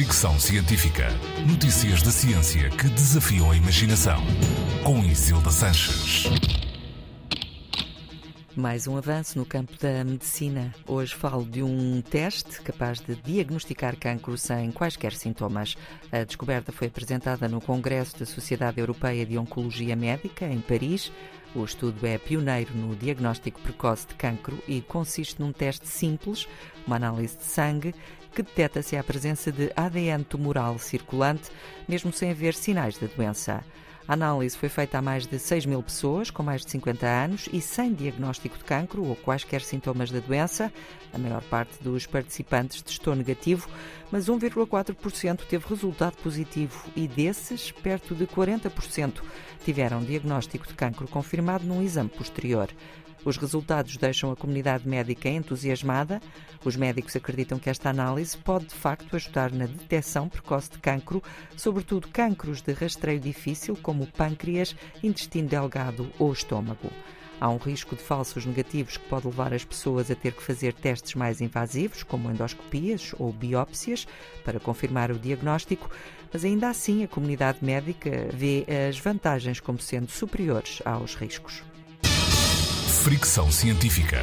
Fricção Científica. Notícias da ciência que desafiam a imaginação. Com Isilda Sanches. Mais um avanço no campo da medicina. Hoje falo de um teste capaz de diagnosticar cancro sem quaisquer sintomas. A descoberta foi apresentada no Congresso da Sociedade Europeia de Oncologia Médica, em Paris. O estudo é pioneiro no diagnóstico precoce de cancro e consiste num teste simples, uma análise de sangue, que detecta se há presença de ADN tumoral circulante, mesmo sem haver sinais da doença. A análise foi feita a mais de 6 mil pessoas com mais de 50 anos e sem diagnóstico de cancro ou quaisquer sintomas da doença. A maior parte dos participantes testou negativo, mas 1,4% teve resultado positivo e desses, perto de 40% tiveram diagnóstico de cancro confirmado num exame posterior. Os resultados deixam a comunidade médica entusiasmada. Os médicos acreditam que esta análise pode, de facto, ajudar na detecção precoce de cancro, sobretudo cancros de rastreio difícil, como o pâncreas, intestino delgado ou estômago. Há um risco de falsos negativos que pode levar as pessoas a ter que fazer testes mais invasivos, como endoscopias ou biópsias, para confirmar o diagnóstico, mas ainda assim a comunidade médica vê as vantagens como sendo superiores aos riscos. Fricção Científica.